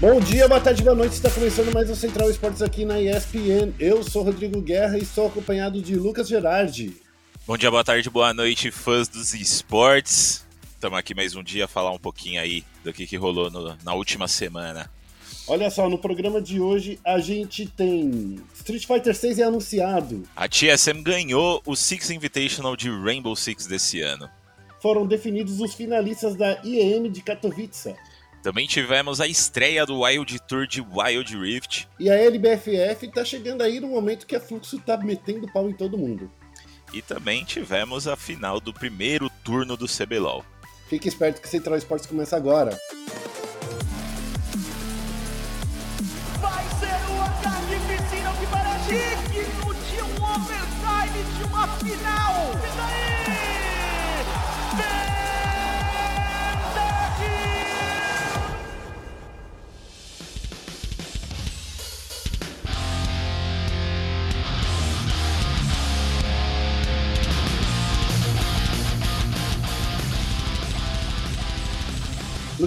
Bom dia, boa tarde, boa noite. Está começando mais o Central Esportes aqui na ESPN. Eu sou Rodrigo Guerra e estou acompanhado de Lucas Gerardi. Bom dia, boa tarde, boa noite, fãs dos esportes. Estamos aqui mais um dia a falar um pouquinho aí do que, que rolou no, na última semana. Olha só, no programa de hoje a gente tem Street Fighter 6 é anunciado. A TSM ganhou o Six Invitational de Rainbow Six desse ano. Foram definidos os finalistas da IEM de Katowice. Também tivemos a estreia do Wild Tour de Wild Rift. E a LBFF tá chegando aí no momento que a Fluxo tá metendo pau em todo mundo. E também tivemos a final do primeiro turno do CBLOL. Fique esperto que Central Esportes começa agora. Que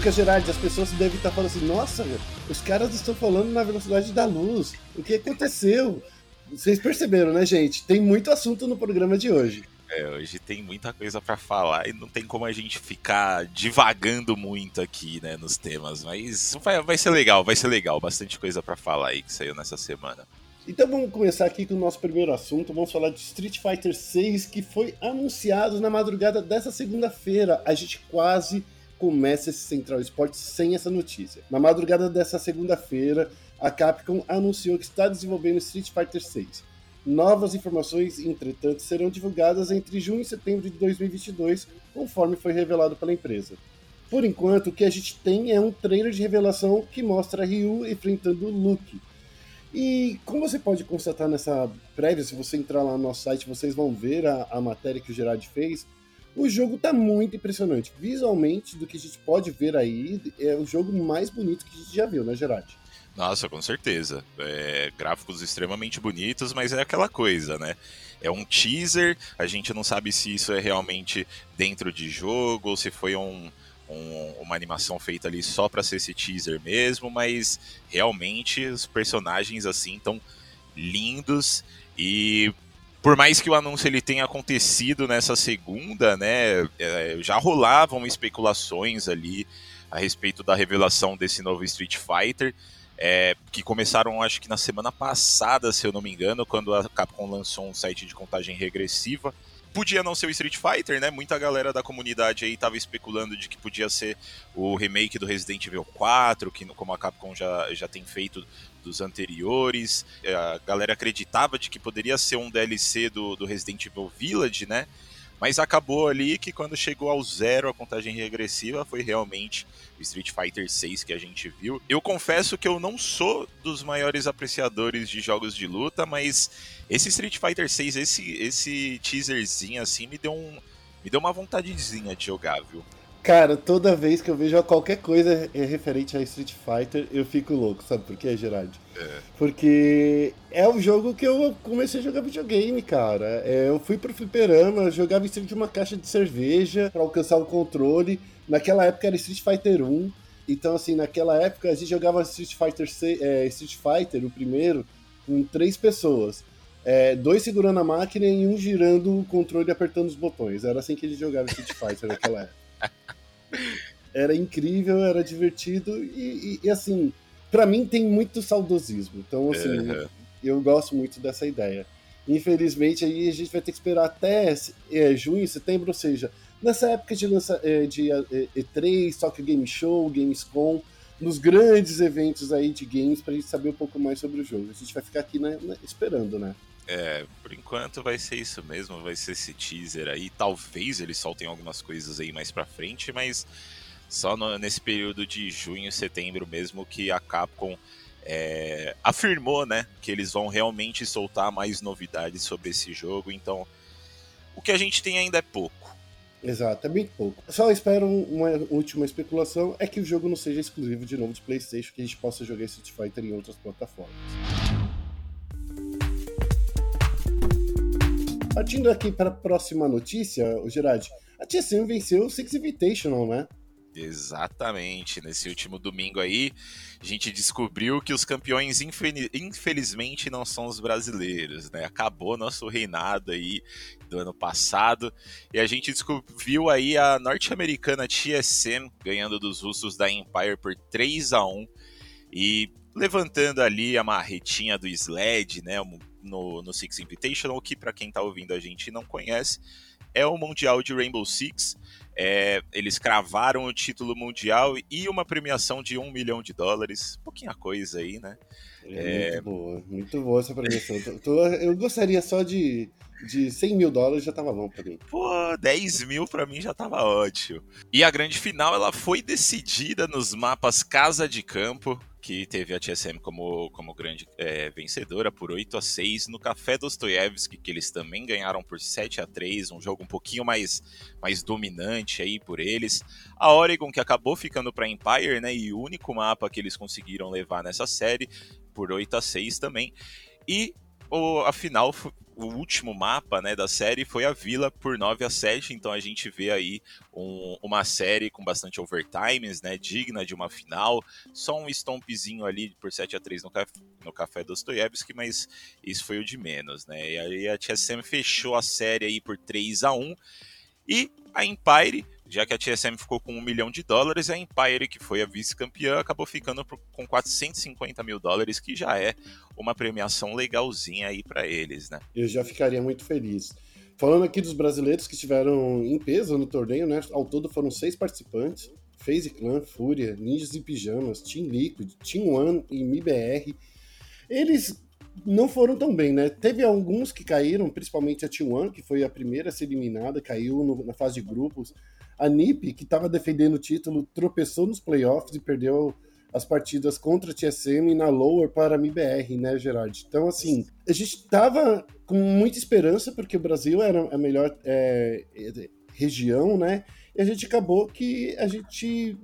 Lucas Gerardi, as pessoas devem estar falando assim: nossa, os caras estão falando na velocidade da luz. O que aconteceu? Vocês perceberam, né, gente? Tem muito assunto no programa de hoje. É, hoje tem muita coisa para falar e não tem como a gente ficar divagando muito aqui, né, nos temas, mas vai, vai ser legal, vai ser legal, bastante coisa para falar aí que saiu nessa semana. Então vamos começar aqui com o nosso primeiro assunto. Vamos falar de Street Fighter 6, que foi anunciado na madrugada dessa segunda-feira. A gente quase começa esse Central Esportes sem essa notícia. Na madrugada dessa segunda-feira, a Capcom anunciou que está desenvolvendo Street Fighter 6. Novas informações, entretanto, serão divulgadas entre junho e setembro de 2022, conforme foi revelado pela empresa. Por enquanto, o que a gente tem é um trailer de revelação que mostra Ryu enfrentando Luke. E como você pode constatar nessa prévia, se você entrar lá no nosso site, vocês vão ver a, a matéria que o Gerard fez. O jogo tá muito impressionante. Visualmente, do que a gente pode ver aí, é o jogo mais bonito que a gente já viu, né, Gerard? Nossa, com certeza. É, gráficos extremamente bonitos, mas é aquela coisa, né? É um teaser, a gente não sabe se isso é realmente dentro de jogo ou se foi um, um, uma animação feita ali só para ser esse teaser mesmo, mas realmente os personagens assim estão lindos e por mais que o anúncio ele tenha acontecido nessa segunda, né, é, já rolavam especulações ali a respeito da revelação desse novo Street Fighter, é, que começaram acho que na semana passada, se eu não me engano, quando a Capcom lançou um site de contagem regressiva. Podia não ser o Street Fighter, né? Muita galera da comunidade aí tava especulando de que podia ser o remake do Resident Evil 4, que como a Capcom já, já tem feito dos anteriores. É, a galera acreditava de que poderia ser um DLC do, do Resident Evil Village, né? Mas acabou ali que quando chegou ao zero a contagem regressiva foi realmente o Street Fighter 6 que a gente viu. Eu confesso que eu não sou dos maiores apreciadores de jogos de luta, mas esse Street Fighter 6, esse, esse teaserzinho assim, me deu, um, me deu uma vontadezinha de jogar, viu? Cara, toda vez que eu vejo qualquer coisa referente a Street Fighter, eu fico louco, sabe por quê, Gerard? É. Porque é o jogo que eu comecei a jogar videogame, cara. É, eu fui pro fliperama, jogava em cima de uma caixa de cerveja para alcançar o controle. Naquela época era Street Fighter 1. Então, assim, naquela época a gente jogava Street Fighter, é, Street Fighter, o primeiro, com três pessoas. É, dois segurando a máquina e um girando o controle e apertando os botões. Era assim que a gente jogava Street Fighter naquela época. Era incrível, era divertido e, e, e assim, para mim tem muito saudosismo. Então, assim, uhum. eu gosto muito dessa ideia. Infelizmente, aí a gente vai ter que esperar até é, junho, setembro, ou seja, nessa época de, lança, é, de é, E3, Tokyo Game Show, Gamescom, nos grandes eventos aí de games, pra gente saber um pouco mais sobre o jogo. A gente vai ficar aqui né, esperando, né? É, por enquanto vai ser isso mesmo, vai ser esse teaser aí. Talvez eles soltem algumas coisas aí mais pra frente, mas só no, nesse período de junho setembro mesmo que a Capcom é, afirmou, né, que eles vão realmente soltar mais novidades sobre esse jogo. Então, o que a gente tem ainda é pouco. Exato, é bem pouco. Só espero uma última especulação é que o jogo não seja exclusivo de novo de PlayStation, que a gente possa jogar Street Fighter em outras plataformas. Partindo aqui para a próxima notícia, o Gerard, a TSM venceu o Six Invitational, né? Exatamente. Nesse último domingo aí, a gente descobriu que os campeões, infelizmente, não são os brasileiros, né? Acabou nosso reinado aí do ano passado e a gente descobriu aí a norte-americana TSM ganhando dos russos da Empire por 3 a 1 e levantando ali a marretinha do Sled, né? No, no Six Invitational, que para quem tá ouvindo a gente não conhece, é o Mundial de Rainbow Six é, eles cravaram o título mundial e uma premiação de um milhão de dólares. Pouquinha coisa aí, né? É, é... Muito boa, muito boa essa premiação. eu gostaria só de, de 100 mil dólares, já tava bom pra mim. Pô, 10 mil pra mim já tava ótimo. E a grande final, ela foi decidida nos mapas Casa de Campo, que teve a TSM como, como grande é, vencedora por 8 a 6 no Café Dostoiévski, que eles também ganharam por 7 a 3 um jogo um pouquinho mais, mais dominante aí por eles. A Oregon, que acabou ficando para Empire, né, e o único mapa que eles conseguiram levar nessa série, por 8 a 6 também. E o, a final o último mapa né, da série foi a Vila por 9 a 7, então a gente vê aí um, uma série com bastante overtimes, né, digna de uma final, só um stompzinho ali por 7 a 3 no, caf no Café Dostoiévski, mas isso foi o de menos, né, e aí a TSM fechou a série aí por 3 a 1 e a Empire já que a TSM ficou com um milhão de dólares, a Empire, que foi a vice-campeã, acabou ficando com 450 mil dólares, que já é uma premiação legalzinha aí para eles, né? Eu já ficaria muito feliz. Falando aqui dos brasileiros que estiveram em peso no torneio, né? Ao todo foram seis participantes: FaZe Clan, Fúria, Ninjas em Pijamas, Team Liquid, Team One e MIBR. Eles não foram tão bem, né? Teve alguns que caíram, principalmente a T1, que foi a primeira a ser eliminada, caiu no, na fase de grupos. A NiP, que estava defendendo o título, tropeçou nos playoffs e perdeu as partidas contra a TSM na lower para a MIBR, né, Gerard? Então, assim, a gente estava com muita esperança, porque o Brasil era a melhor é, região, né? E a gente acabou que a gente,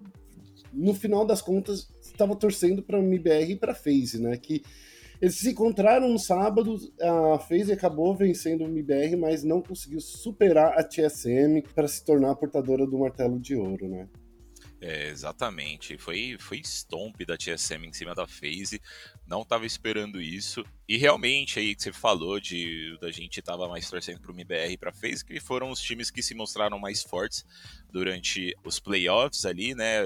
no final das contas, estava torcendo para a MIBR e para a FaZe, né? Que eles se encontraram no sábado, a FaZe acabou vencendo o MBR, mas não conseguiu superar a TSM para se tornar a portadora do martelo de ouro, né? É, exatamente. Foi, foi stomp da TSM em cima da FaZe. Não estava esperando isso. E realmente, aí que você falou de da gente tava mais torcendo pro MBR e pra FaZe, que foram os times que se mostraram mais fortes durante os playoffs ali, né?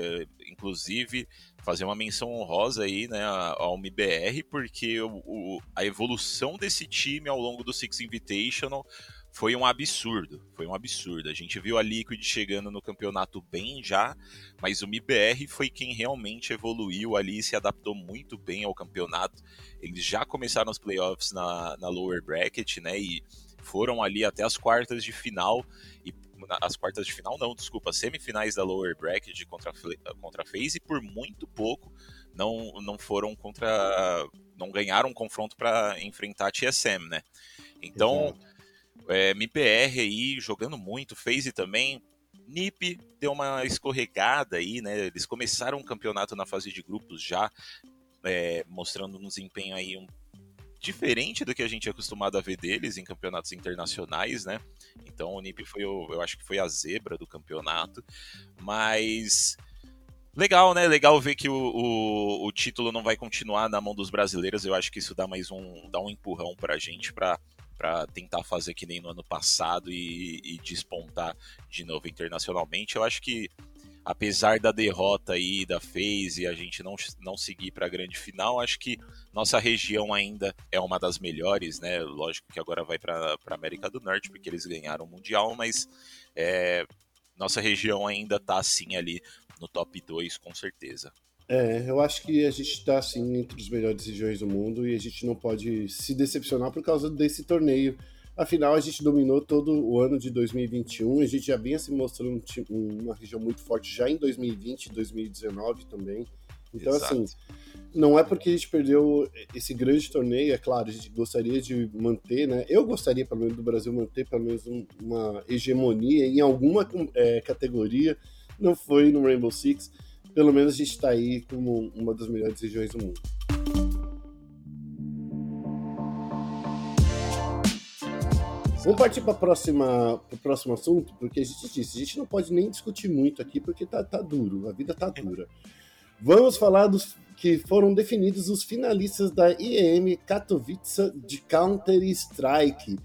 Inclusive, fazer uma menção honrosa aí, né, ao MBR, porque o, o, a evolução desse time ao longo do Six Invitational foi um absurdo, foi um absurdo. A gente viu a Liquid chegando no campeonato bem já, mas o MBR foi quem realmente evoluiu ali e se adaptou muito bem ao campeonato. Eles já começaram os playoffs na, na lower bracket, né, e foram ali até as quartas de final as quartas de final, não, desculpa, semifinais da lower bracket contra, contra a FaZe por muito pouco não, não foram contra. não ganharam um confronto para enfrentar a TSM, né? Então, é, MPR aí jogando muito, FaZe também. NiP deu uma escorregada aí, né? Eles começaram o campeonato na fase de grupos já, é, mostrando um desempenho aí um diferente do que a gente é acostumado a ver deles em campeonatos internacionais, né? Então o NIP foi, eu acho que foi a zebra do campeonato, mas legal, né? Legal ver que o, o, o, título não vai continuar na mão dos brasileiros. Eu acho que isso dá mais um, dá um empurrão para a gente para para tentar fazer que nem no ano passado e, e despontar de novo internacionalmente. Eu acho que apesar da derrota aí da FaZe e a gente não, não seguir para a grande final, acho que nossa região ainda é uma das melhores, né? Lógico que agora vai para a América do Norte porque eles ganharam o Mundial, mas é, nossa região ainda está assim ali no top 2 com certeza. É, eu acho que a gente está assim entre os melhores regiões do mundo e a gente não pode se decepcionar por causa desse torneio Afinal, a gente dominou todo o ano de 2021, a gente já vinha se mostrando uma região muito forte já em 2020 e 2019 também. Então, Exato. assim, não é porque a gente perdeu esse grande torneio, é claro, a gente gostaria de manter, né? Eu gostaria, pelo menos, do Brasil manter pelo menos um, uma hegemonia em alguma é, categoria. Não foi no Rainbow Six. Pelo menos a gente está aí como uma das melhores regiões do mundo. Vamos partir para o próximo assunto, porque a gente disse, a gente não pode nem discutir muito aqui, porque tá, tá duro, a vida tá dura. Vamos falar dos que foram definidos os finalistas da IEM Katowice de Counter-Strike,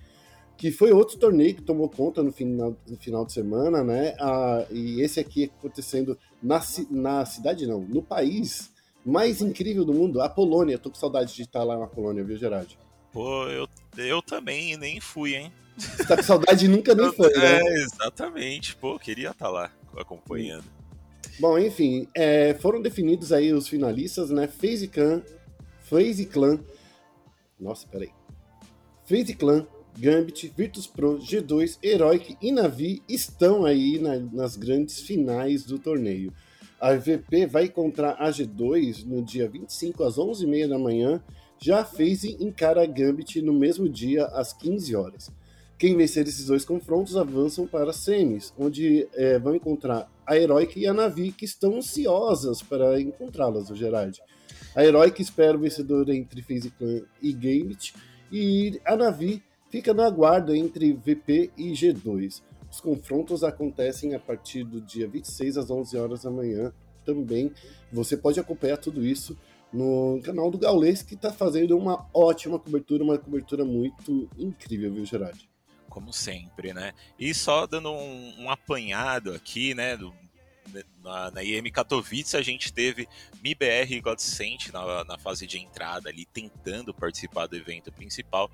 que foi outro torneio que tomou conta no final, no final de semana, né? Ah, e esse aqui acontecendo na, na cidade, não, no país mais incrível do mundo, a Polônia. Tô com saudade de estar lá na Polônia, viu, Gerard? Pô, eu, eu também nem fui, hein? Você tá com saudade e nunca nem foi, né? É, exatamente. Pô, queria estar lá acompanhando. Bom, enfim, é, foram definidos aí os finalistas, né? FaZe Clan, FaZe Clan, nossa, peraí. FaZe Clan, Gambit, Virtus Pro, G2, Heroic e Navi estão aí na, nas grandes finais do torneio. A VP vai encontrar a G2 no dia 25 às 11h30 da manhã. Já FaZe encara a Gambit no mesmo dia às 15 horas. Quem vencer esses dois confrontos avançam para semis, onde é, vão encontrar a Heroic e a Navi, que estão ansiosas para encontrá-las, o Gerard. A Heroic espera o vencedor entre FaZe Clan e Gambit, e a Navi fica na guarda entre VP e G2. Os confrontos acontecem a partir do dia 26 às 11 horas da manhã. Também você pode acompanhar tudo isso no canal do Gaulês, que está fazendo uma ótima cobertura, uma cobertura muito incrível, viu, Gerard? Como sempre, né? E só dando um, um apanhado aqui, né, do, na, na IM Katowice a gente teve MIBR e Godsent na, na fase de entrada ali, tentando participar do evento principal.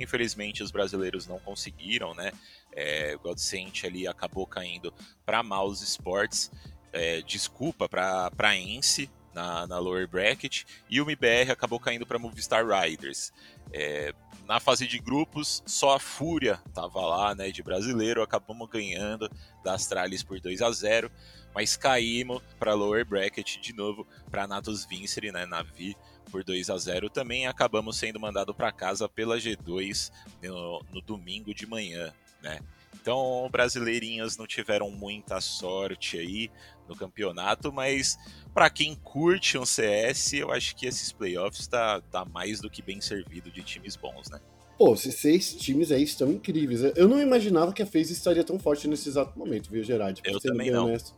Infelizmente os brasileiros não conseguiram, né? É, Godsent ali acabou caindo para Mouse Sports. É, desculpa para Ence na, na lower bracket e o MBR acabou caindo para Movistar Riders. É, na fase de grupos, só a Fúria tava lá, né, de brasileiro, acabamos ganhando da Astralis por 2 a 0 mas caímos para lower bracket de novo para Natus Vincere, né, Navi por 2 a 0 também acabamos sendo mandado para casa pela G2 no, no domingo de manhã, né? Então, brasileirinhas não tiveram muita sorte aí no campeonato, mas para quem curte um CS, eu acho que esses playoffs tá, tá mais do que bem servido de times bons, né? Pô, esses seis times aí estão incríveis. Eu não imaginava que a FaZe estaria tão forte nesse exato momento, viu, Gerard? Eu também não. Honesto.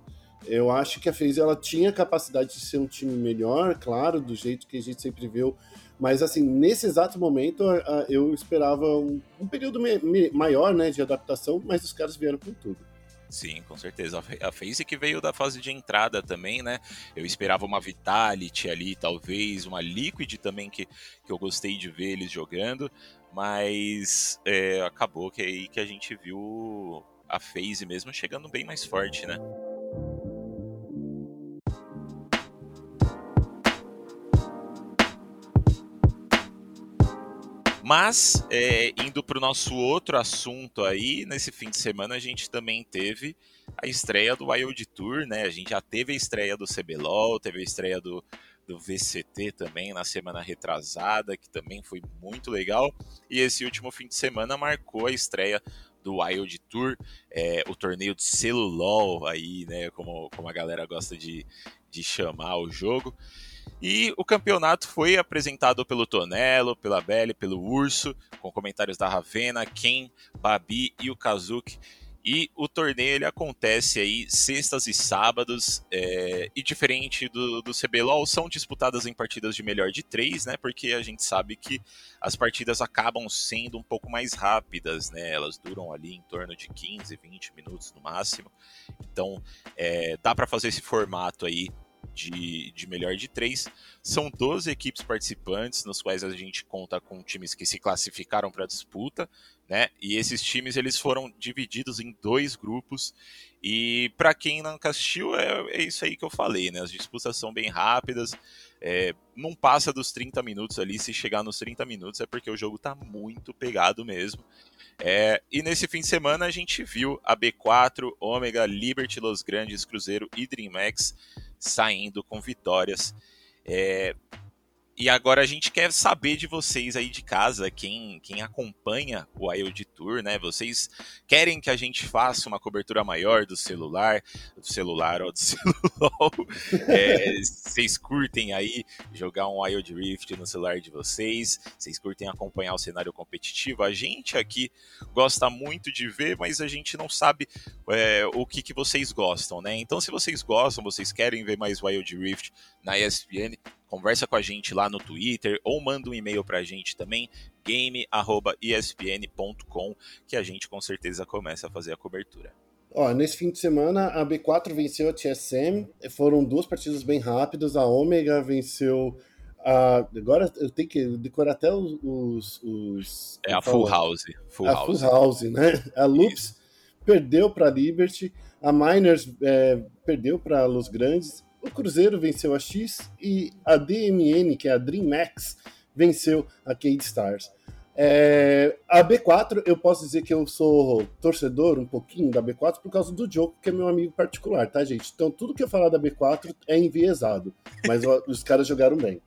Eu acho que a FaZe ela tinha capacidade de ser um time melhor, claro, do jeito que a gente sempre viu. Mas, assim, nesse exato momento, eu esperava um, um período maior né, de adaptação, mas os caras vieram com tudo. Sim, com certeza. A FaZe que veio da fase de entrada também, né? Eu esperava uma Vitality ali, talvez, uma Liquid também, que, que eu gostei de ver eles jogando, mas é, acabou que é aí que a gente viu a FaZe mesmo chegando bem mais forte, né? Mas, é, indo para o nosso outro assunto aí, nesse fim de semana a gente também teve a estreia do Wild Tour, né? A gente já teve a estreia do CBLOL, teve a estreia do, do VCT também na semana retrasada, que também foi muito legal. E esse último fim de semana marcou a estreia do Wild Tour, é, o torneio de celulol aí, né? Como, como a galera gosta de, de chamar o jogo. E o campeonato foi apresentado pelo Tonelo, pela Belle, pelo Urso, com comentários da Ravena, Ken, Babi e o Kazuki. E o torneio ele acontece aí sextas e sábados, é, e diferente do, do CBLOL, são disputadas em partidas de melhor de três, né? Porque a gente sabe que as partidas acabam sendo um pouco mais rápidas, né? Elas duram ali em torno de 15, 20 minutos no máximo. Então, é, dá para fazer esse formato aí de, de melhor de três. São 12 equipes participantes, nos quais a gente conta com times que se classificaram para a disputa, né? E esses times eles foram divididos em dois grupos. E para quem não assistiu, é, é, isso aí que eu falei, né? As disputas são bem rápidas, é, não passa dos 30 minutos ali. Se chegar nos 30 minutos é porque o jogo tá muito pegado mesmo. É, e nesse fim de semana a gente viu a B4, Ômega, Liberty, Los Grandes, Cruzeiro e DreamHack saindo com vitórias. É, E agora a gente quer saber de vocês aí de casa, quem, quem acompanha o Wild Tour, né? Vocês querem que a gente faça uma cobertura maior do celular, do celular ou do celular? É, vocês curtem aí jogar um Wild Rift no celular de vocês? Vocês curtem acompanhar o cenário competitivo? A gente aqui gosta muito de ver, mas a gente não sabe é, o que, que vocês gostam, né? Então, se vocês gostam, vocês querem ver mais Wild Rift na ESPN, conversa com a gente lá no Twitter ou manda um e-mail para a gente também, game@espn.com, que a gente com certeza começa a fazer a cobertura. Ó, nesse fim de semana a B4 venceu a TSM, foram duas partidas bem rápidas, a Omega venceu a... agora eu tenho que decorar até os... os, os é a Full House. Full a House. Full House, né? A Loops Isso. perdeu para Liberty, a Miners é, perdeu para Los Grandes, o Cruzeiro venceu a X e a DMN, que é a Dream Max, venceu a Cade Stars. É, a B4, eu posso dizer que eu sou torcedor um pouquinho da B4 por causa do jogo, que é meu amigo particular, tá, gente? Então, tudo que eu falar da B4 é enviesado, mas os caras jogaram bem.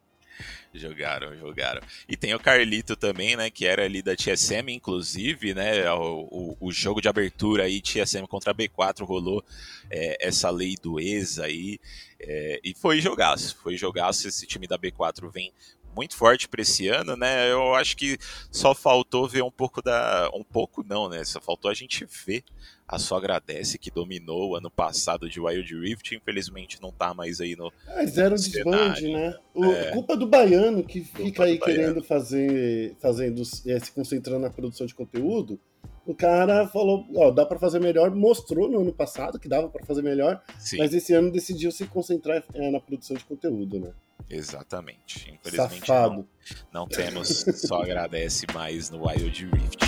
Jogaram, jogaram. E tem o Carlito também, né? Que era ali da TSM, inclusive, né? O, o, o jogo de abertura aí, TSM contra B4, rolou é, essa lei do ex aí. É, e foi jogaço, foi jogaço. Esse time da B4 vem muito forte para esse ano, né? Eu acho que só faltou ver um pouco da. Um pouco não, né? Só faltou a gente ver a só agradece que dominou o ano passado de Wild Rift, infelizmente não tá mais aí no. É, zero desbande, né? O, é. Culpa do baiano que fica aí querendo fazer, fazendo, é, se concentrando na produção de conteúdo. O cara falou, ó, dá para fazer melhor, mostrou no ano passado que dava para fazer melhor, Sim. mas esse ano decidiu se concentrar é, na produção de conteúdo, né? Exatamente. Infelizmente Safado. Não, não temos só agradece mais no Wild Rift.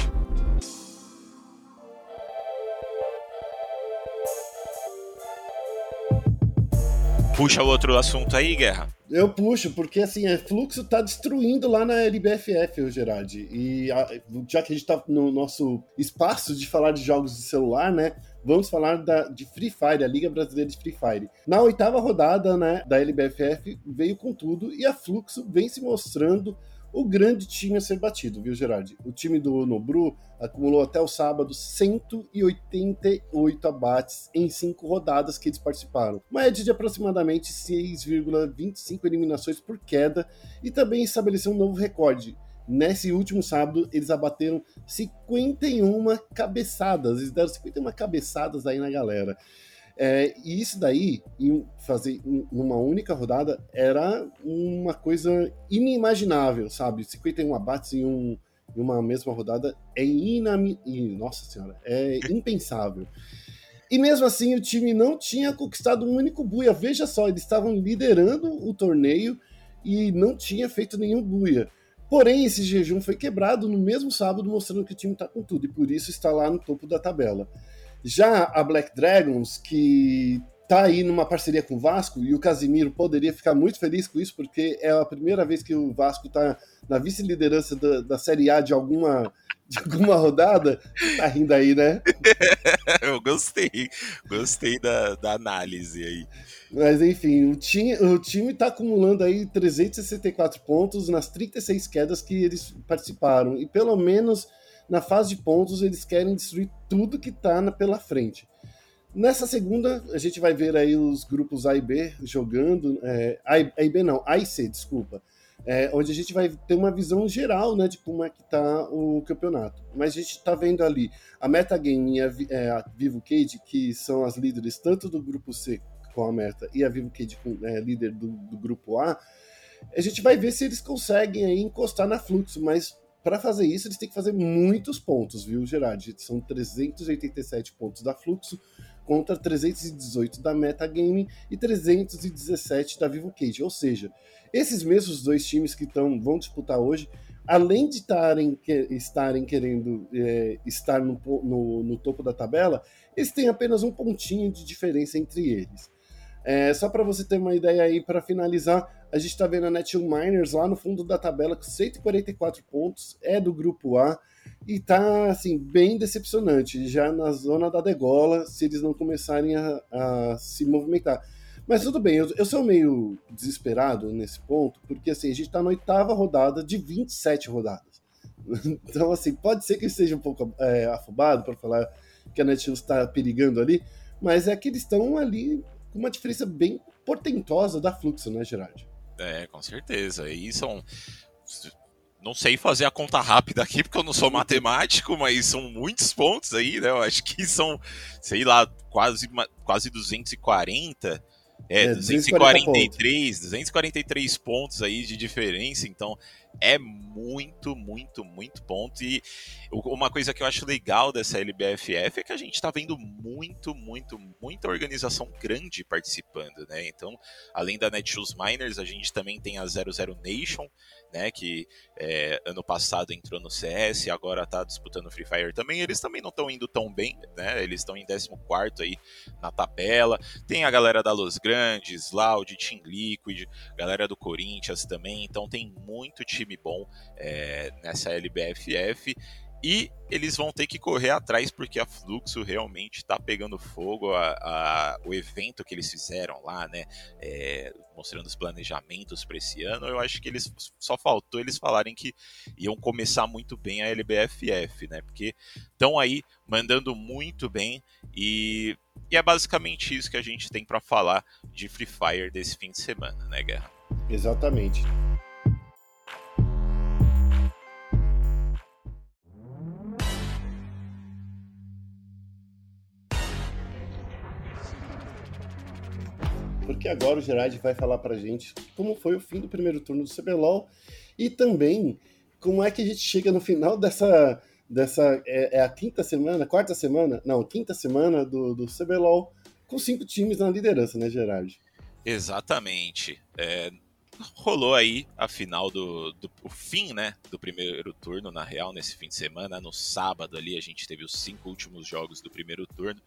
Puxa outro assunto aí, Guerra. Eu puxo, porque assim, é fluxo tá destruindo lá na LBFF, o Gerard. E a, já que a gente tá no nosso espaço de falar de jogos de celular, né? Vamos falar da, de Free Fire, a Liga Brasileira de Free Fire. Na oitava rodada né, da LBFF veio com tudo e a Fluxo vem se mostrando o grande time a ser batido, viu, Gerard? O time do Nobru acumulou até o sábado 188 abates em cinco rodadas que eles participaram. Uma média de aproximadamente 6,25 eliminações por queda e também estabeleceu um novo recorde. Nesse último sábado, eles abateram 51 cabeçadas. Eles deram 51 cabeçadas aí na galera. É, e isso daí, em fazer em uma única rodada, era uma coisa inimaginável, sabe? 51 abates em, um, em uma mesma rodada é inami... Nossa senhora, é impensável. E mesmo assim, o time não tinha conquistado um único buia. Veja só, eles estavam liderando o torneio e não tinha feito nenhum buia. Porém, esse jejum foi quebrado no mesmo sábado, mostrando que o time está com tudo e por isso está lá no topo da tabela. Já a Black Dragons, que tá aí numa parceria com o Vasco, e o Casimiro poderia ficar muito feliz com isso, porque é a primeira vez que o Vasco tá na vice-liderança da, da Série A de alguma, de alguma rodada. Tá rindo aí, né? Eu gostei, gostei da, da análise aí. Mas enfim, o time, o time tá acumulando aí 364 pontos nas 36 quedas que eles participaram, e pelo menos na fase de pontos, eles querem destruir tudo que está pela frente. Nessa segunda, a gente vai ver aí os grupos A e B jogando. É, a e B não, A e C, desculpa. É, onde a gente vai ter uma visão geral né, de como é que está o campeonato. Mas a gente está vendo ali a Metagame e a, é, a Vivo Cage, que são as líderes tanto do grupo C com a Meta e a Vivo Cage com, é, líder do, do, grupo A, a gente vai ver se eles conseguem aí encostar na Fluxo, mas para fazer isso, eles têm que fazer muitos pontos, viu, Gerard? São 387 pontos da Fluxo contra 318 da Metagame e 317 da Vivo Cage. Ou seja, esses mesmos dois times que tão, vão disputar hoje, além de tarem, que, estarem querendo é, estar no, no, no topo da tabela, eles têm apenas um pontinho de diferença entre eles. É, só para você ter uma ideia aí, para finalizar, a gente está vendo a Netshoe Miners lá no fundo da tabela com 144 pontos, é do grupo A e tá assim bem decepcionante, já na zona da degola, se eles não começarem a, a se movimentar. Mas tudo bem, eu, eu, sou meio desesperado nesse ponto, porque assim, a gente tá na oitava rodada de 27 rodadas. Então, assim, pode ser que esteja um pouco é, afobado para falar que a Netshoes está perigando ali, mas é que eles estão ali com uma diferença bem portentosa da fluxo, né, Gerard? É, com certeza. E são. Não sei fazer a conta rápida aqui, porque eu não sou matemático, mas são muitos pontos aí, né? Eu acho que são, sei lá, quase, quase 240 é, é 243, 243 pontos aí de diferença, então é muito, muito, muito ponto. E uma coisa que eu acho legal dessa LBFF é que a gente está vendo muito, muito, muita organização grande participando, né? Então, além da Netshoes Miners, a gente também tem a 00 Nation, né? Que é, ano passado entrou no CS, agora está disputando Free Fire também. Eles também não estão indo tão bem, né? Eles estão em 14 aí na tabela. Tem a galera da Los Grandes, Loud, Team Liquid, galera do Corinthians também. Então tem muito time bom é, nessa LBFF. E eles vão ter que correr atrás porque a Fluxo realmente está pegando fogo. A, a, o evento que eles fizeram lá, né? É, mostrando os planejamentos para esse ano, eu acho que eles só faltou eles falarem que iam começar muito bem a LBFF, né? Porque estão aí mandando muito bem e, e é basicamente isso que a gente tem para falar de Free Fire desse fim de semana, né, Guerra? Exatamente. Porque agora o Gerard vai falar pra gente como foi o fim do primeiro turno do CBLOL e também como é que a gente chega no final dessa. dessa é, é a quinta semana, quarta semana? Não, quinta semana do, do CBLOL com cinco times na liderança, né, Gerard? Exatamente. É, rolou aí a final do, do o fim, né, do primeiro turno na real nesse fim de semana, no sábado ali a gente teve os cinco últimos jogos do primeiro turno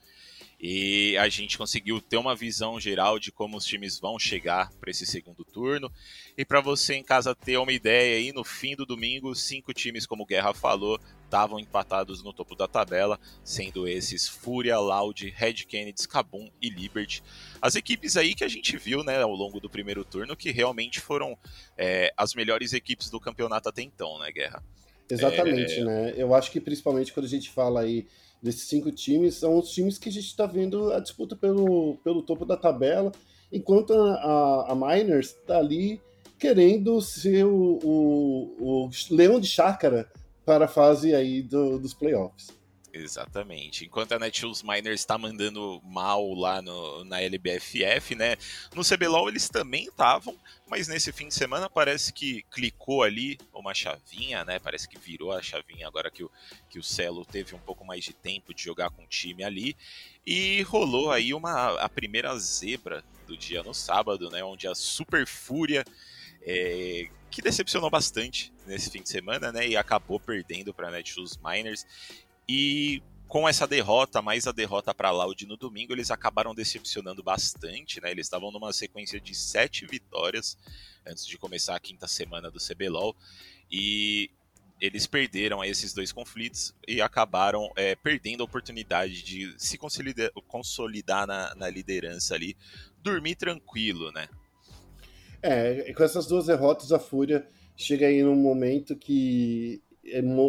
e a gente conseguiu ter uma visão geral de como os times vão chegar para esse segundo turno. E para você em casa ter uma ideia aí, no fim do domingo, cinco times, como o Guerra falou, estavam empatados no topo da tabela, sendo esses Fúria, Loud, Red Kennedy, Kabum e Liberty. As equipes aí que a gente viu né, ao longo do primeiro turno que realmente foram é, as melhores equipes do campeonato até então, né, Guerra? Exatamente, é... né? Eu acho que principalmente quando a gente fala aí desses cinco times, são os times que a gente está vendo a disputa pelo, pelo topo da tabela, enquanto a, a, a Miners está ali querendo ser o, o, o, leão de chácara para a fase aí do, dos playoffs. Exatamente. Enquanto a Netshoes Miners está mandando mal lá no, na LBFF, né? No CBLOL eles também estavam, mas nesse fim de semana parece que clicou ali uma chavinha, né? Parece que virou a chavinha agora que o, que o Celo teve um pouco mais de tempo de jogar com o time ali. E rolou aí uma, a primeira zebra do dia no sábado, né? Onde a Super Fúria. É, que decepcionou bastante nesse fim de semana, né? E acabou perdendo para Netshoes Miners. E com essa derrota, mais a derrota para Loud no domingo, eles acabaram decepcionando bastante, né? Eles estavam numa sequência de sete vitórias antes de começar a quinta semana do CBLOL e eles perderam esses dois conflitos e acabaram é, perdendo a oportunidade de se consolidar, consolidar na, na liderança ali, dormir tranquilo, né? É, com essas duas derrotas, a Fúria chega aí num momento que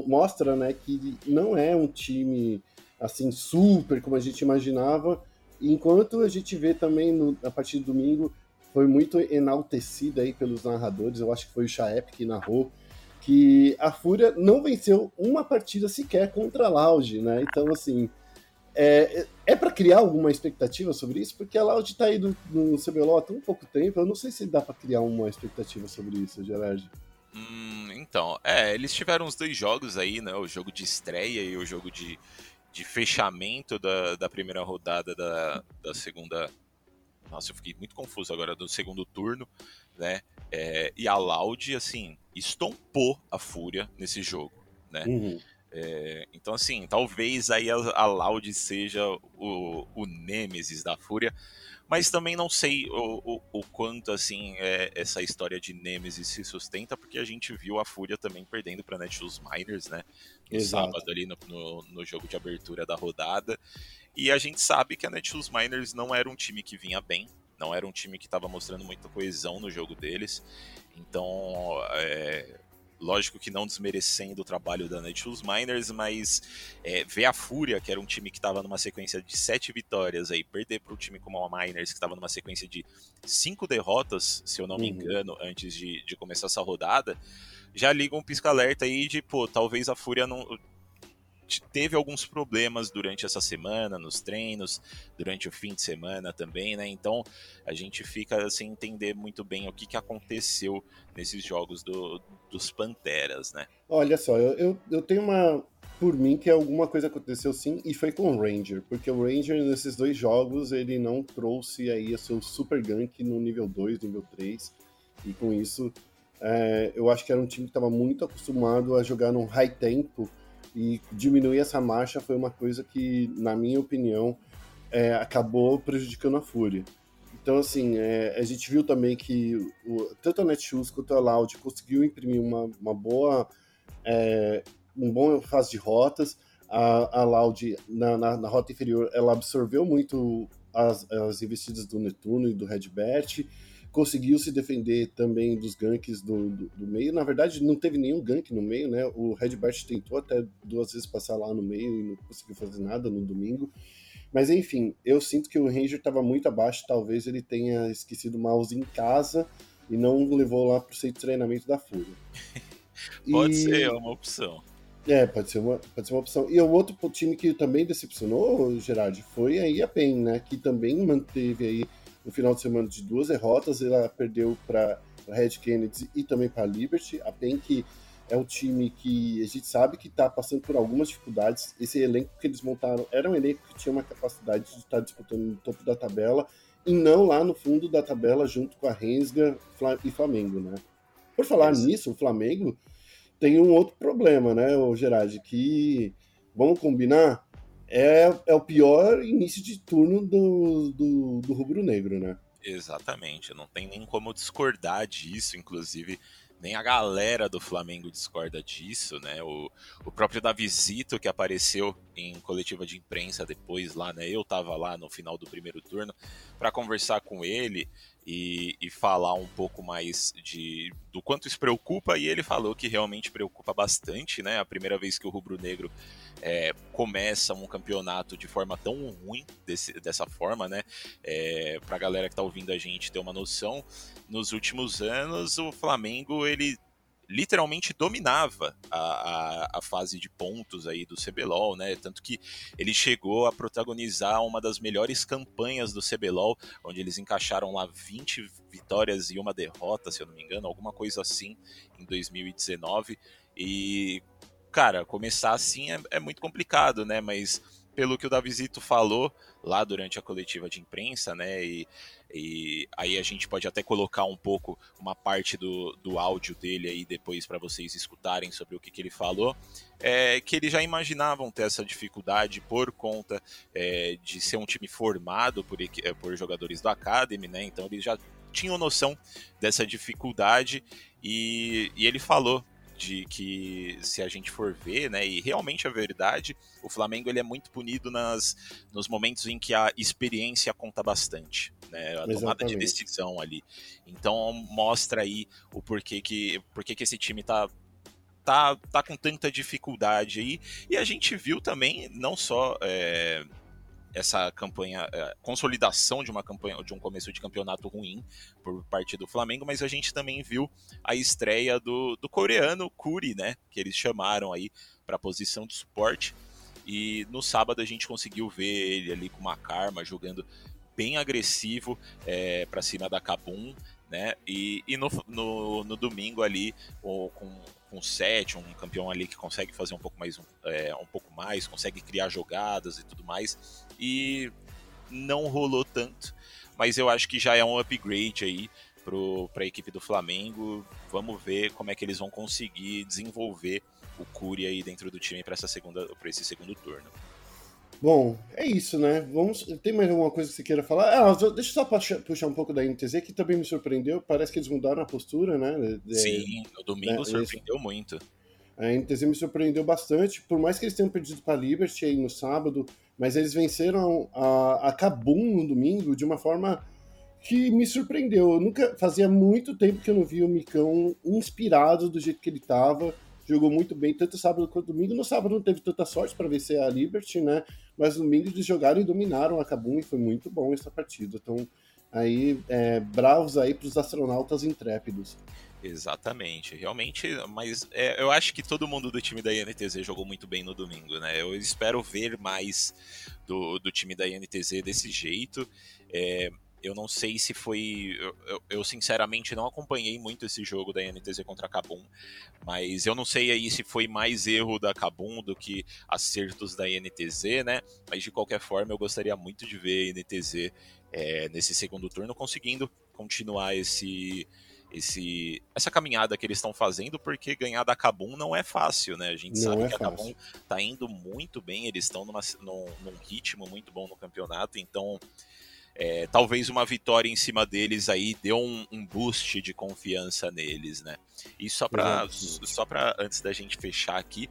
mostra né, que não é um time assim super como a gente imaginava, enquanto a gente vê também no, a partir do domingo foi muito enaltecida aí pelos narradores, eu acho que foi o Chaep que narrou, que a Fúria não venceu uma partida sequer contra a Loud, né? Então, assim, é, é para criar alguma expectativa sobre isso? Porque a Loud tá aí no, no CBLOL há tão pouco tempo, eu não sei se dá para criar uma expectativa sobre isso, Gerard. Hum, então, é, eles tiveram os dois jogos aí, né? O jogo de estreia e o jogo de, de fechamento da, da primeira rodada da, da segunda. Nossa, eu fiquei muito confuso agora do segundo turno, né? É, e a Loud, assim, estompou a Fúria nesse jogo, né? Uhum. É, então, assim, talvez aí a, a Loud seja o, o Nemesis da Fúria, mas também não sei o, o, o quanto assim é, essa história de Nemesis se sustenta, porque a gente viu a Fúria também perdendo para Netshoes Miners, né? No Exato. sábado ali no, no, no, jogo de abertura da rodada. E a gente sabe que a Netshoes Miners não era um time que vinha bem, não era um time que estava mostrando muita coesão no jogo deles. Então, é, lógico que não desmerecendo o trabalho da Netshoes Miners, mas é, ver a Fúria, que era um time que estava numa sequência de sete vitórias, aí perder para um time como a Miners, que estava numa sequência de cinco derrotas, se eu não me uhum. engano, antes de, de começar essa rodada, já liga um pisca-alerta aí de, pô, talvez a Fúria não teve alguns problemas durante essa semana, nos treinos, durante o fim de semana também, né? Então a gente fica sem entender muito bem o que, que aconteceu nesses jogos do, dos Panteras, né? Olha só, eu, eu, eu tenho uma. Por mim, que alguma coisa aconteceu sim, e foi com o Ranger, porque o Ranger nesses dois jogos ele não trouxe aí o seu super gank no nível 2, nível 3, e com isso é, eu acho que era um time que estava muito acostumado a jogar num high tempo e diminuir essa marcha foi uma coisa que, na minha opinião, é, acabou prejudicando a Fúria. Então, assim, é, a gente viu também que o, tanto a Netshoes quanto a Loud conseguiu imprimir uma, uma boa, é, um bom fase de rotas. A, a Loud, na, na, na, rota inferior, ela absorveu muito as, as investidas do Netuno e do Redbert conseguiu se defender também dos ganks do, do, do, meio. Na verdade, não teve nenhum gank no meio, né? O Redbert tentou até duas vezes passar lá no meio e não conseguiu fazer nada no domingo. Mas enfim, eu sinto que o Ranger estava muito abaixo. Talvez ele tenha esquecido o mouse em casa e não levou lá para o centro de treinamento da Fúria. pode e... ser uma opção. É, pode ser uma, pode ser uma opção. E o outro time que também decepcionou, Gerard, foi aí a PEN, né? Que também manteve aí no final de semana de duas derrotas. Ela perdeu para o Red Kennedy e também para a Liberty. A PEN que é um time que a gente sabe que está passando por algumas dificuldades. Esse elenco que eles montaram era um elenco que tinha uma capacidade de estar disputando no topo da tabela e não lá no fundo da tabela junto com a Rensga e Flamengo, né? Por falar nisso, o Flamengo tem um outro problema, né, o Gerard, que vamos combinar, é, é o pior início de turno do, do, do rubro-negro, né? Exatamente, não tem nem como discordar disso, inclusive nem a galera do Flamengo discorda disso, né? O, o próprio Davizito, que apareceu em coletiva de imprensa depois lá, né? Eu tava lá no final do primeiro turno para conversar com ele e, e, falar um pouco mais de do quanto isso preocupa, e ele falou que realmente preocupa bastante, né? A primeira vez que o Rubro Negro é, começa um campeonato de forma tão ruim, desse, dessa forma, né? É, pra galera que tá ouvindo a gente ter uma noção, nos últimos anos o Flamengo ele literalmente dominava a, a, a, fase de pontos aí do CBLOL, né? Tanto que ele chegou a protagonizar uma das melhores campanhas do CBLOL, onde eles encaixaram lá 20 vitórias e uma derrota, se eu não me engano, alguma coisa assim, em 2019. E, cara, começar assim é, é muito complicado, né? Mas pelo que o Davizito falou lá durante a coletiva de imprensa, né? E, e aí a gente pode até colocar um pouco uma parte do, do áudio dele aí depois para vocês escutarem sobre o que, que ele falou. É, que eles já imaginavam ter essa dificuldade por conta é, de ser um time formado por, é, por jogadores do Academy, né? Então eles já tinham noção dessa dificuldade e, e ele falou de que se a gente for ver, né, e realmente é verdade, o Flamengo ele é muito punido nas, nos momentos em que a experiência conta bastante, né, a Exatamente. tomada de decisão ali. Então mostra aí o porquê que, porquê que esse time tá tá, tá com tanta dificuldade aí. E a gente viu também, não só é, essa campanha, é, consolidação de uma campanha, de um começo de campeonato ruim por parte do Flamengo, mas a gente também viu a estreia do, do coreano Kuri, né, que eles chamaram aí para a posição de suporte. E no sábado a gente conseguiu ver ele ali com uma karma jogando bem agressivo é, para cima da Kabum, né? E, e no, no, no domingo ali, com, com 7, um campeão ali que consegue fazer um pouco mais, é, um pouco mais, consegue criar jogadas e tudo mais. E não rolou tanto, mas eu acho que já é um upgrade aí para a equipe do Flamengo. Vamos ver como é que eles vão conseguir desenvolver o Cury aí dentro do time para esse segundo turno. Bom, é isso, né? Vamos. Tem mais alguma coisa que você queira falar? Ah, deixa eu só puxar, puxar um pouco da NTZ, que também me surpreendeu. Parece que eles mudaram a postura, né? De, Sim, no domingo né? surpreendeu eles... muito. A NTZ me surpreendeu bastante, por mais que eles tenham perdido para a Liberty aí no sábado, mas eles venceram a, a Kabum no domingo de uma forma que me surpreendeu. Eu nunca fazia muito tempo que eu não vi o Micão inspirado do jeito que ele estava. Jogou muito bem, tanto sábado quanto domingo. No sábado não teve tanta sorte para vencer a Liberty, né? Mas no domingo eles jogaram e dominaram a Kabum e foi muito bom essa partida. Então, aí, é, bravos aí para os astronautas intrépidos. Exatamente, realmente, mas é, eu acho que todo mundo do time da INTZ jogou muito bem no domingo, né? Eu espero ver mais do, do time da INTZ desse jeito. É, eu não sei se foi. Eu, eu, eu, sinceramente não acompanhei muito esse jogo da NTZ contra a Kabum, mas eu não sei aí se foi mais erro da Kabum do que acertos da NTZ, né? Mas de qualquer forma, eu gostaria muito de ver a NTZ é, nesse segundo turno conseguindo continuar esse. Esse, essa caminhada que eles estão fazendo, porque ganhar da Kabum não é fácil, né? A gente não sabe é que a Kabum tá indo muito bem, eles estão num, num ritmo muito bom no campeonato, então é, talvez uma vitória em cima deles aí deu um, um boost de confiança neles, né? E só para só para antes da gente fechar aqui,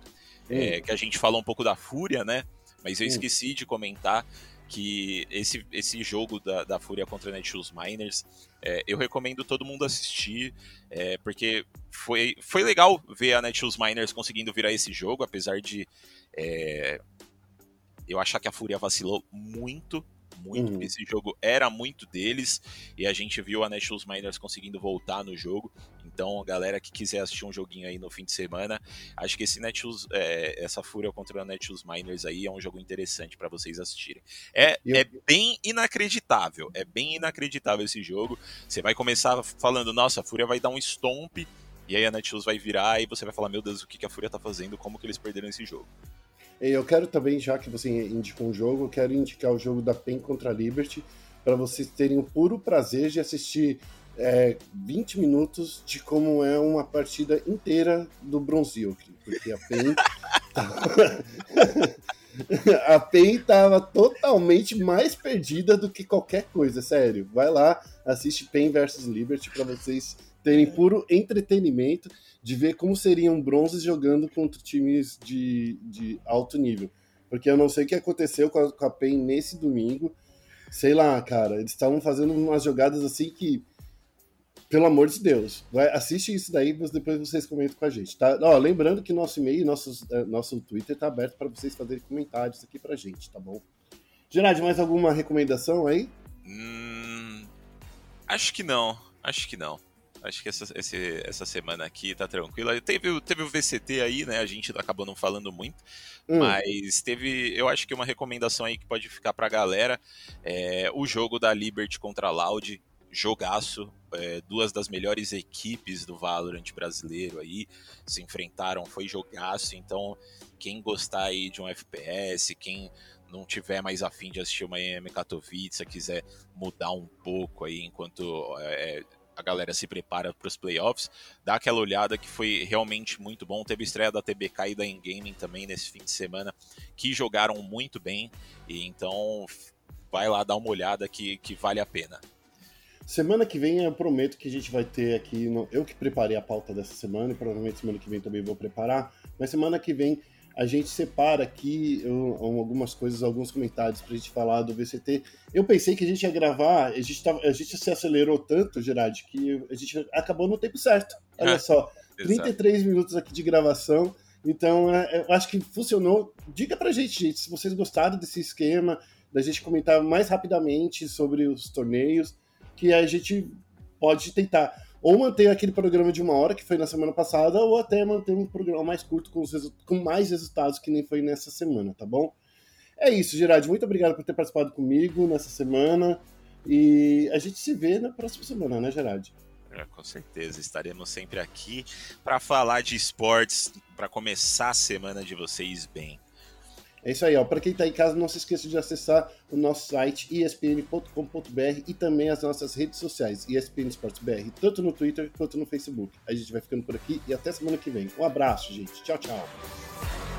é, que a gente falou um pouco da Fúria, né? Mas eu esqueci de comentar que esse, esse jogo da, da Fúria contra Netshoes Miners, é, eu recomendo todo mundo assistir, é, porque foi, foi legal ver a Netshoes Miners conseguindo virar esse jogo, apesar de é, eu achar que a Fúria vacilou muito muito. Uhum. Esse jogo era muito deles e a gente viu a Nationals Miners conseguindo voltar no jogo. Então, galera que quiser assistir um joguinho aí no fim de semana, acho que esse Netshoes, é, essa fúria contra a Netshoes Miners aí é um jogo interessante para vocês assistirem. É, eu... é bem inacreditável, é bem inacreditável esse jogo. Você vai começar falando, nossa, a Fúria vai dar um stomp, e aí a Netshoes vai virar e você vai falar, meu Deus, o que, que a Fúria tá fazendo, como que eles perderam esse jogo. Eu quero também, já que você indicou um jogo, eu quero indicar o jogo da PEN contra a Liberty, para vocês terem o puro prazer de assistir é, 20 minutos de como é uma partida inteira do Bronzilk, porque a PEN. a PEN estava totalmente mais perdida do que qualquer coisa, sério. Vai lá, assiste PEN versus Liberty para vocês terem puro entretenimento de ver como seriam bronzes jogando contra times de, de alto nível. Porque eu não sei o que aconteceu com a, com a PEN nesse domingo. Sei lá, cara, eles estavam fazendo umas jogadas assim que. Pelo amor de Deus, vai, assiste isso daí, mas depois vocês comentam com a gente, tá? Ó, lembrando que nosso e-mail, nosso, é, nosso Twitter tá aberto para vocês fazerem comentários aqui pra gente, tá bom? Gerard, mais alguma recomendação aí? Hum, acho que não, acho que não. Acho que essa, esse, essa semana aqui tá tranquila. Teve, teve o VCT aí, né? A gente acabou não falando muito. Hum. Mas teve, eu acho que uma recomendação aí que pode ficar pra galera é o jogo da Liberty contra a Loud. Jogaço. É, duas das melhores equipes do Valorant brasileiro aí se enfrentaram, foi jogaço. Então, quem gostar aí de um FPS, quem não tiver mais afim de assistir uma EM Katowice, quiser mudar um pouco aí enquanto é, a galera se prepara para os playoffs, dá aquela olhada que foi realmente muito bom. Teve estreia da TBK e da Gaming também nesse fim de semana, que jogaram muito bem, e então vai lá dar uma olhada que, que vale a pena. Semana que vem eu prometo que a gente vai ter aqui. No... Eu que preparei a pauta dessa semana, e provavelmente semana que vem também vou preparar, mas semana que vem a gente separa aqui algumas coisas, alguns comentários para a gente falar do VCT. Eu pensei que a gente ia gravar, a gente, tava, a gente se acelerou tanto, Gerard, que a gente acabou no tempo certo. Olha é, só, 33 minutos aqui de gravação. Então, é, eu acho que funcionou. Diga pra gente, gente, se vocês gostaram desse esquema, da gente comentar mais rapidamente sobre os torneios, que a gente pode tentar ou manter aquele programa de uma hora que foi na semana passada, ou até manter um programa mais curto com, com mais resultados que nem foi nessa semana, tá bom? É isso, Gerard. Muito obrigado por ter participado comigo nessa semana. E a gente se vê na próxima semana, né, Gerard? É, com certeza, estaremos sempre aqui para falar de esportes, para começar a semana de vocês bem. É isso aí, ó. Para quem está em casa, não se esqueça de acessar o nosso site espn.com.br e também as nossas redes sociais, ESPN BR, tanto no Twitter quanto no Facebook. A gente vai ficando por aqui e até semana que vem. Um abraço, gente. Tchau, tchau.